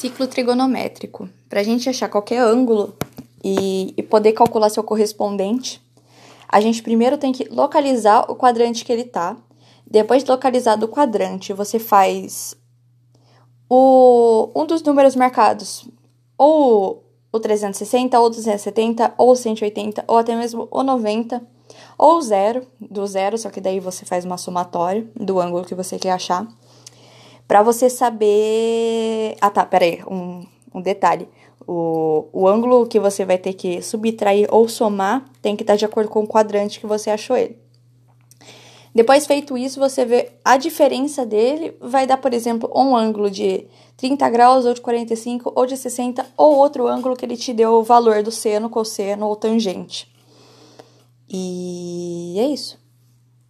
Ciclo trigonométrico. Para a gente achar qualquer ângulo e, e, poder calcular seu correspondente, a gente primeiro tem que localizar o quadrante que ele tá. Depois de localizado o quadrante, você faz o, um dos números marcados, ou o 360, ou 270, ou 180, ou até mesmo o 90, ou zero, do zero, só que daí você faz uma somatória do ângulo que você quer achar para você saber. Ah, tá, peraí, um, um detalhe. O, o ângulo que você vai ter que subtrair ou somar tem que estar de acordo com o quadrante que você achou ele. Depois feito isso, você vê a diferença dele, vai dar, por exemplo, um ângulo de 30 graus, ou de 45, ou de 60, ou outro ângulo que ele te deu o valor do seno, cosseno ou tangente. E é isso.